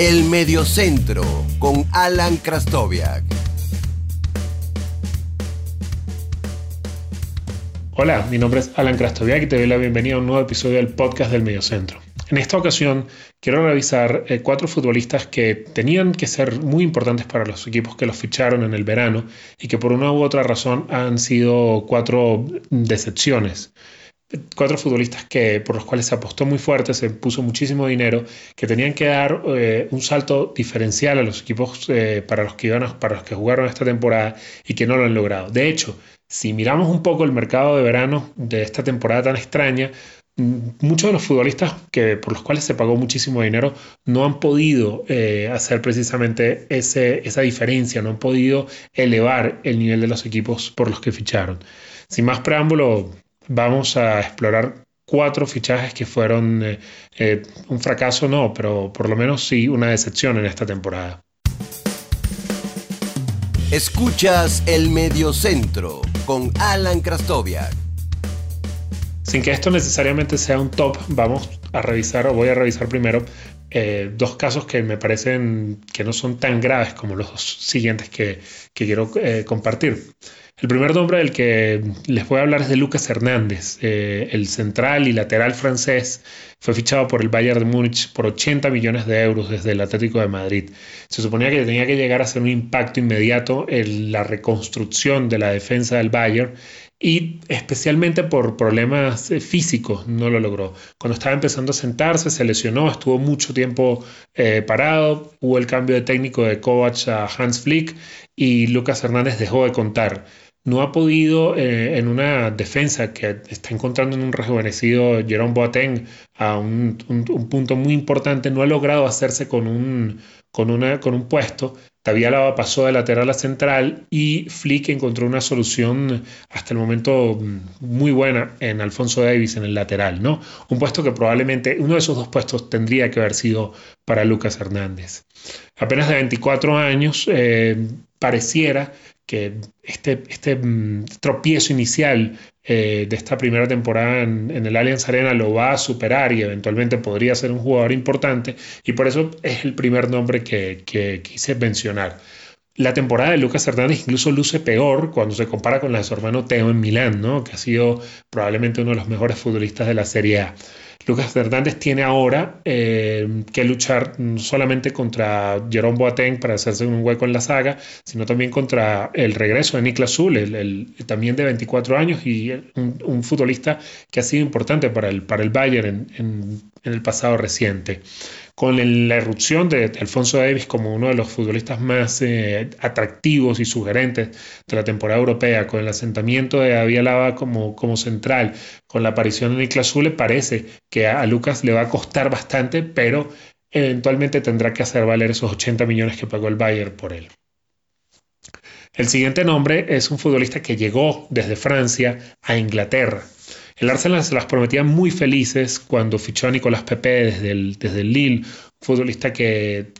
El Mediocentro con Alan Krastoviak. Hola, mi nombre es Alan Krastoviak y te doy la bienvenida a un nuevo episodio del podcast del Mediocentro. En esta ocasión quiero revisar eh, cuatro futbolistas que tenían que ser muy importantes para los equipos que los ficharon en el verano y que por una u otra razón han sido cuatro decepciones cuatro futbolistas que, por los cuales se apostó muy fuerte, se puso muchísimo dinero, que tenían que dar eh, un salto diferencial a los equipos eh, para, los que iban para los que jugaron esta temporada y que no lo han logrado. De hecho, si miramos un poco el mercado de verano de esta temporada tan extraña, mm, muchos de los futbolistas que, por los cuales se pagó muchísimo dinero no han podido eh, hacer precisamente ese, esa diferencia, no han podido elevar el nivel de los equipos por los que ficharon. Sin más preámbulo, vamos a explorar cuatro fichajes que fueron eh, eh, un fracaso, no, pero por lo menos sí una decepción en esta temporada. Escuchas el Mediocentro con Alan Krastoviak. Sin que esto necesariamente sea un top, vamos a revisar o voy a revisar primero eh, dos casos que me parecen que no son tan graves como los siguientes que, quiero compartir. El primer nombre del que les voy a hablar es de Lucas Hernández, eh, el central y lateral francés. Fue fichado por el Bayern de Múnich por 80 millones de euros desde el Atlético de Madrid. Se suponía que tenía que llegar a hacer un impacto inmediato en la reconstrucción de la defensa del Bayern y especialmente por problemas eh, físicos no lo logró. Cuando estaba empezando a sentarse, se lesionó, estuvo mucho tiempo eh, parado, hubo el cambio de técnico de Kovac a Hans Flick y Lucas Hernández dejó de contar no ha podido eh, en una defensa que está encontrando en un rejuvenecido Jerome Boateng a un, punto muy importante, no ha logrado hacerse con un, con una, con un puesto. Tavialaba pasó de lateral a central y Flick encontró una solución hasta el momento muy buena en Alfonso Davis en el lateral, ¿no? Un puesto que probablemente, uno de esos dos puestos tendría que haber sido para Lucas Hernández. Apenas de 24 años, eh, pareciera que este, este mm, tropiezo inicial eh, de esta primera temporada en, el Allianz Arena lo va a superar y eventualmente podría ser un jugador importante y por eso es el primer nombre que, que quise mencionar. La temporada de Lucas Hernández incluso luce peor cuando se compara con la de su hermano Teo en Milán, ¿no? que ha sido probablemente uno de los mejores futbolistas de la Serie A. Lucas Hernández tiene ahora eh, que luchar no solamente contra Jerome Boateng para hacerse un hueco en la saga, sino también contra el regreso de Niklas Zul, también de 24 años y un, futbolista que ha sido importante para el, para el Bayern en el pasado reciente con la erupción de, Alfonso Davis como uno de los futbolistas más eh, atractivos y sugerentes de la temporada europea, con el asentamiento de David como, como central, con la aparición de Niklas Zule, parece que a, Lucas le va a costar bastante, pero eventualmente tendrá que hacer valer esos 80 millones que pagó el Bayern por él. El siguiente nombre es un futbolista que llegó desde Francia a Inglaterra. El Arsenal se las prometía muy felices cuando fichó a Nicolás Pepe desde el, desde el Lille, futbolista que,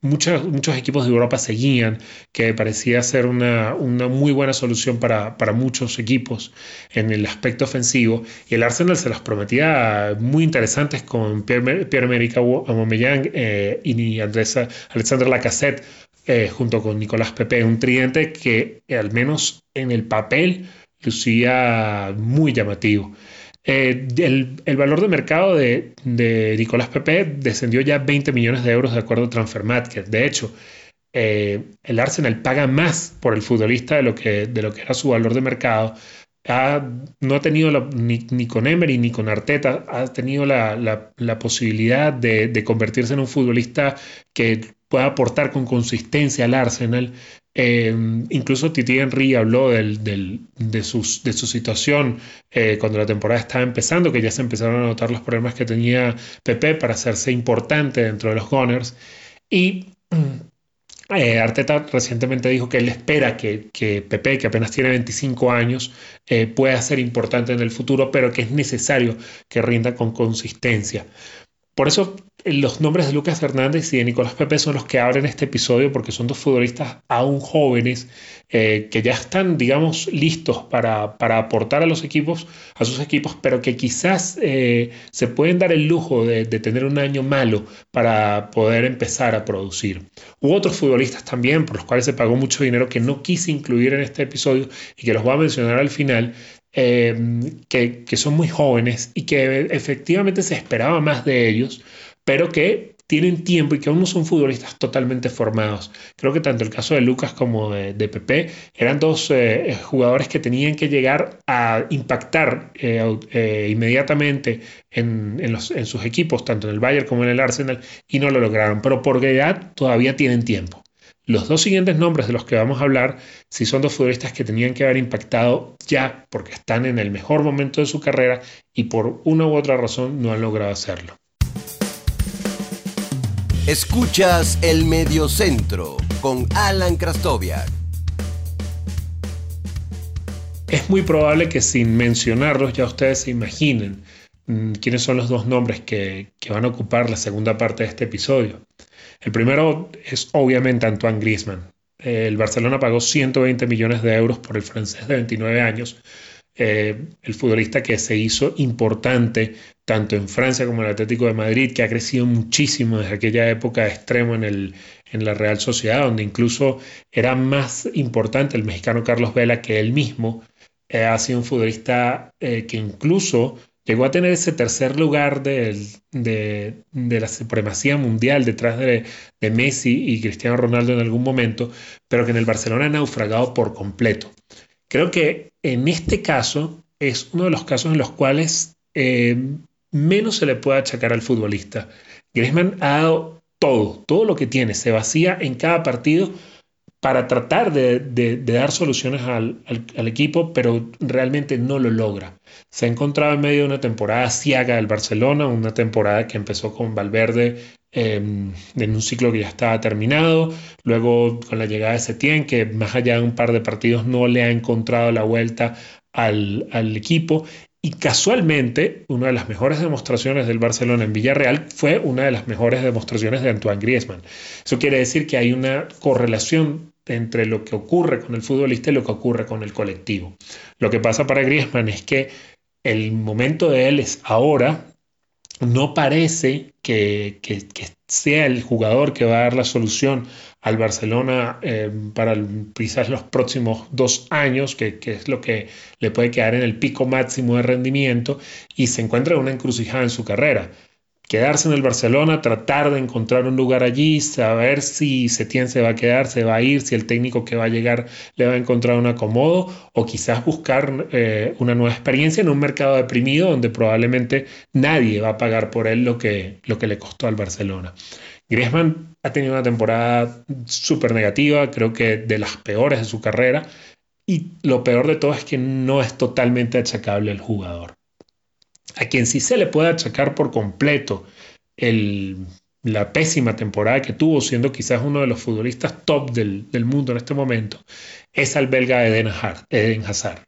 muchos, equipos de Europa seguían, que parecía ser una, muy buena solución para, muchos equipos en el aspecto ofensivo. Y el Arsenal se las prometía muy interesantes con Pierre-Emerick Aubameyang eh, y Andrés, Alexander Lacassette eh, junto con Nicolás Pepe, un tridente que al menos en el papel lucía muy llamativo. Eh, el, valor de mercado de, Nicolás Pepe descendió ya 20 millones de euros de acuerdo a Transfermarkt. De hecho, eh, el Arsenal paga más por el futbolista de lo que, de lo que era su valor de mercado. no ha tenido ni, con Emery ni con Arteta, ha tenido la, posibilidad de, de, convertirse en un futbolista que pueda aportar con consistencia al Arsenal eh, incluso Titi Henry habló de, su situación eh, cuando la temporada estaba empezando, que ya se empezaron a notar los problemas que tenía Pepe para hacerse importante dentro de los Gunners. Y eh, Arteta recientemente dijo que él espera que, que Pepe, que apenas tiene 25 años, pueda ser importante en el futuro, pero que es necesario que rinda con consistencia. Por eso los nombres de Lucas Hernández y de Nicolás Pepe son los que abren este episodio porque son dos futbolistas aún jóvenes eh, que ya están, digamos, listos para, para, aportar a los equipos, a sus equipos, pero que quizás eh, se pueden dar el lujo de, tener un año malo para poder empezar a producir. Hubo otros futbolistas también por los cuales se pagó mucho dinero que no quise incluir en este episodio y que los voy a mencionar al final, eh, que, son muy jóvenes y que efectivamente se esperaba más de ellos, pero que tienen tiempo y que aún no son futbolistas totalmente formados. Creo que tanto el caso de Lucas como de, Pepe eran dos eh, jugadores que tenían que llegar a impactar eh, eh, inmediatamente en, en, sus equipos, tanto en el Bayern como en el Arsenal, y no lo lograron. Pero por edad todavía tienen tiempo. Los dos siguientes nombres de los que vamos a hablar, si son dos futbolistas que tenían que haber impactado ya porque están en el mejor momento de su carrera y por una u otra razón no han logrado hacerlo. Escuchas el Mediocentro con Alan Krastoviak. Es muy probable que sin mencionarlos ya ustedes se imaginen mm, quiénes son los dos nombres que, van a ocupar la segunda parte de este episodio. El primero es obviamente Antoine Griezmann. El Barcelona pagó 120 millones de euros por el francés de 29 años, eh, el futbolista que se hizo importante tanto en Francia como en el Atlético de Madrid, que ha crecido muchísimo desde aquella época de extremo en, el, en la Real Sociedad, donde incluso era más importante el mexicano Carlos Vela que él mismo. Eh, ha sido un futbolista eh, que incluso llegó a tener ese tercer lugar de, de, la supremacía mundial detrás de, de, Messi y Cristiano Ronaldo en algún momento, pero que en el Barcelona ha naufragado por completo. Creo que en este caso es uno de los casos en los cuales eh, menos se le puede achacar al futbolista. Griezmann ha dado todo, todo lo que tiene, se vacía en cada partido para tratar de, dar soluciones al, equipo, pero realmente no lo logra. Se ha encontrado en medio de una temporada ciaga del Barcelona, una temporada que empezó con Valverde em, en un ciclo que ya estaba terminado, luego con la llegada de Setién, que más allá de un par de partidos no le ha encontrado la vuelta al, al equipo y casualmente, una de las mejores demostraciones del Barcelona en Villarreal fue una de las mejores demostraciones de Antoine Griezmann. Eso quiere decir que hay una correlación entre lo que ocurre con el futbolista y lo que ocurre con el colectivo. Lo que pasa para Griezmann es que el momento de él es ahora, no parece que, que, sea el jugador que va a dar la solución al Barcelona eh, para quizás los próximos dos años, que, es lo que le puede quedar en el pico máximo de rendimiento, y se encuentra en una encrucijada en su carrera quedarse en el Barcelona, tratar de encontrar un lugar allí, saber si Setién se va a quedar, se va a ir, si el técnico que va a llegar le va a encontrar un acomodo, o quizás buscar eh, una nueva experiencia en un mercado deprimido donde probablemente nadie va a pagar por él lo que, lo que le costó al Barcelona. Griezmann ha tenido una temporada súper negativa, creo que de las peores de su carrera, y lo peor de todo es que no es totalmente achacable el jugador a quien sí se le puede achacar por completo la pésima temporada que tuvo, siendo quizás uno de los futbolistas top del, mundo en este momento, es al belga Eden Hazard.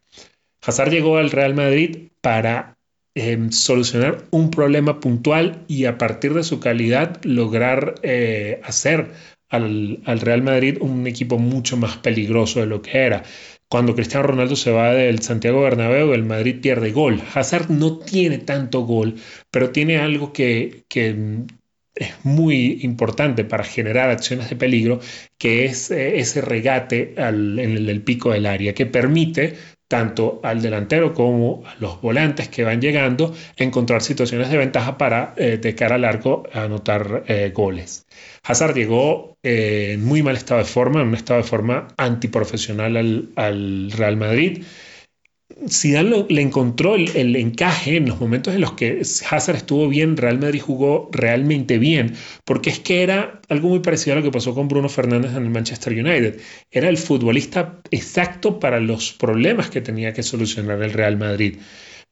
Hazard llegó al Real Madrid para em, solucionar un problema puntual y a partir de su calidad lograr eh, hacer al, al, Real Madrid un equipo mucho más peligroso de lo que era. Cuando Cristiano Ronaldo se va del Santiago Bernabéu, el Madrid pierde gol. Hazard no tiene tanto gol, pero tiene algo que, es muy importante para generar acciones de peligro, que es eh, ese regate en el, pico del área, que permite tanto al delantero como a los volantes que van llegando encontrar situaciones de ventaja para eh, de cara al arco anotar eh, goles. Hazard llegó eh, en muy mal estado de forma, en un estado de forma antiprofesional al, Real Madrid. Zidane le encontró el, encaje en los momentos en los que Hazard estuvo bien, Real Madrid jugó realmente bien, porque es que era algo muy parecido a lo que pasó con Bruno Fernández en el Manchester United. Era el futbolista exacto para los problemas que tenía que solucionar el Real Madrid.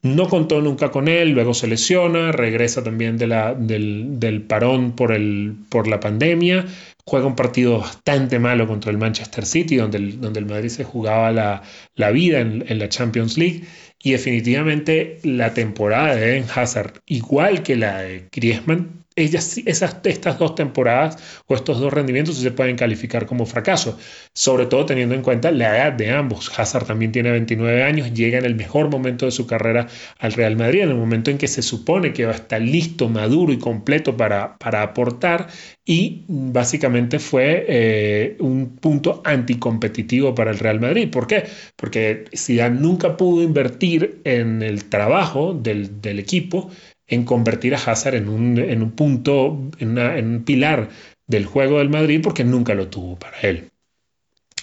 No contó nunca con él, luego se lesiona, regresa también del, parón por la pandemia, juega un partido bastante malo contra el Manchester City, donde el, donde el Madrid se jugaba la, vida en, la Champions League, y definitivamente la temporada de Eden Hazard, igual que la de Griezmann, esas, estas dos temporadas o estos dos rendimientos se pueden calificar como fracaso, sobre todo teniendo en cuenta la edad de ambos. Hazard también tiene 29 años, llega en el mejor momento de su carrera al Real Madrid, en el momento en que se supone que va a estar listo, maduro y completo para, para aportar y básicamente fue eh, un punto anticompetitivo para el Real Madrid. ¿Por qué? Porque Zidane nunca pudo invertir en el trabajo del, del equipo en convertir a Hazard en un, en un punto, en, un pilar del juego del Madrid porque nunca lo tuvo para él.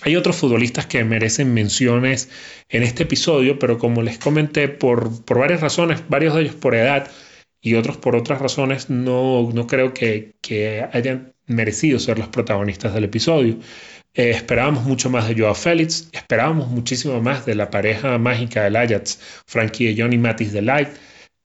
Hay otros futbolistas que merecen menciones en este episodio, pero como les comenté, por, por varias razones, varios de ellos por edad y otros por otras razones, no, no creo que, que, hayan merecido ser los protagonistas del episodio. Eh, esperábamos mucho más de Joao Félix, esperábamos muchísimo más de la pareja mágica del Ajax, Frankie de Jong y Matis de Light.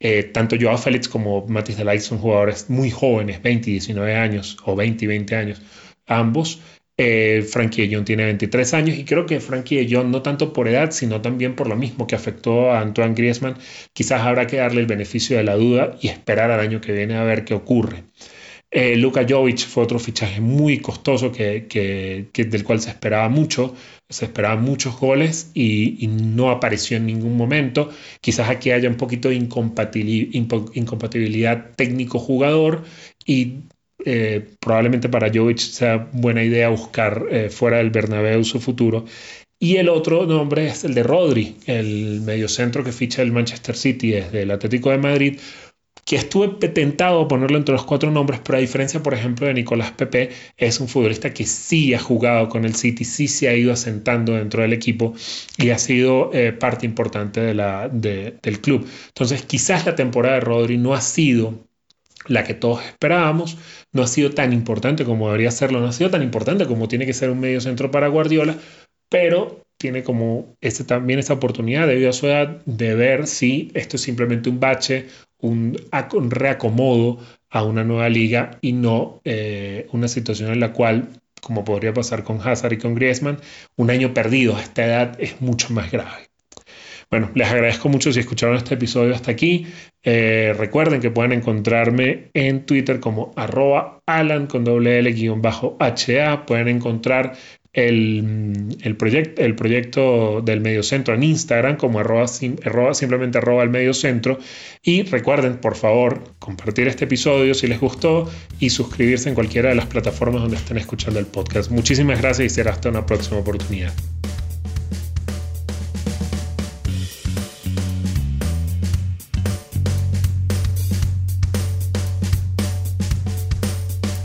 Eh, tanto Joao Félix como Matis de Light son jugadores muy jóvenes, 20 y 19 años, o 20 y 20 años, ambos. Eh, Frankie de tiene 23 años y creo que Frankie de Jong, no tanto por edad, sino también por lo mismo que afectó a Antoine Griezmann, quizás habrá que darle el beneficio de la duda y esperar al año que viene a ver qué ocurre. Eh, Luka Jovic fue otro fichaje muy costoso que, del cual se esperaba mucho, se esperaban muchos goles y, no apareció en ningún momento. Quizás aquí haya un poquito de incompatibilidad técnico-jugador y eh, probablemente para Jovic sea buena idea buscar eh, fuera del Bernabéu su futuro. Y el otro nombre es el de Rodri, el mediocentro que ficha el Manchester City desde el Atlético de Madrid que estuve tentado a ponerlo entre los cuatro nombres, pero a diferencia, por ejemplo, de Nicolás Pepe, es un futbolista que sí ha jugado con el City, sí se ha ido asentando dentro del equipo y ha sido eh, parte importante del club. Entonces, quizás la temporada de Rodri no ha sido la que todos esperábamos, no ha sido tan importante como debería serlo, no ha sido tan importante como tiene que ser un medio centro para Guardiola, pero tiene como este, también esa oportunidad debido a su edad de ver si esto es simplemente un bache un, reacomodo a una nueva liga y no eh, una situación en la cual, como podría pasar con Hazard y con Griezmann, un año perdido a esta edad es mucho más grave. Bueno, les agradezco mucho si escucharon este episodio hasta aquí. Eh, recuerden que pueden encontrarme en Twitter como arroba alan con doble L guion bajo HA. Pueden encontrar el, el, el proyecto del mediocentro en Instagram como arroba, simplemente arroba el mediocentro. Y recuerden, por favor, compartir este episodio si les gustó y suscribirse en cualquiera de las plataformas donde estén escuchando el podcast. Muchísimas gracias y será hasta una próxima oportunidad.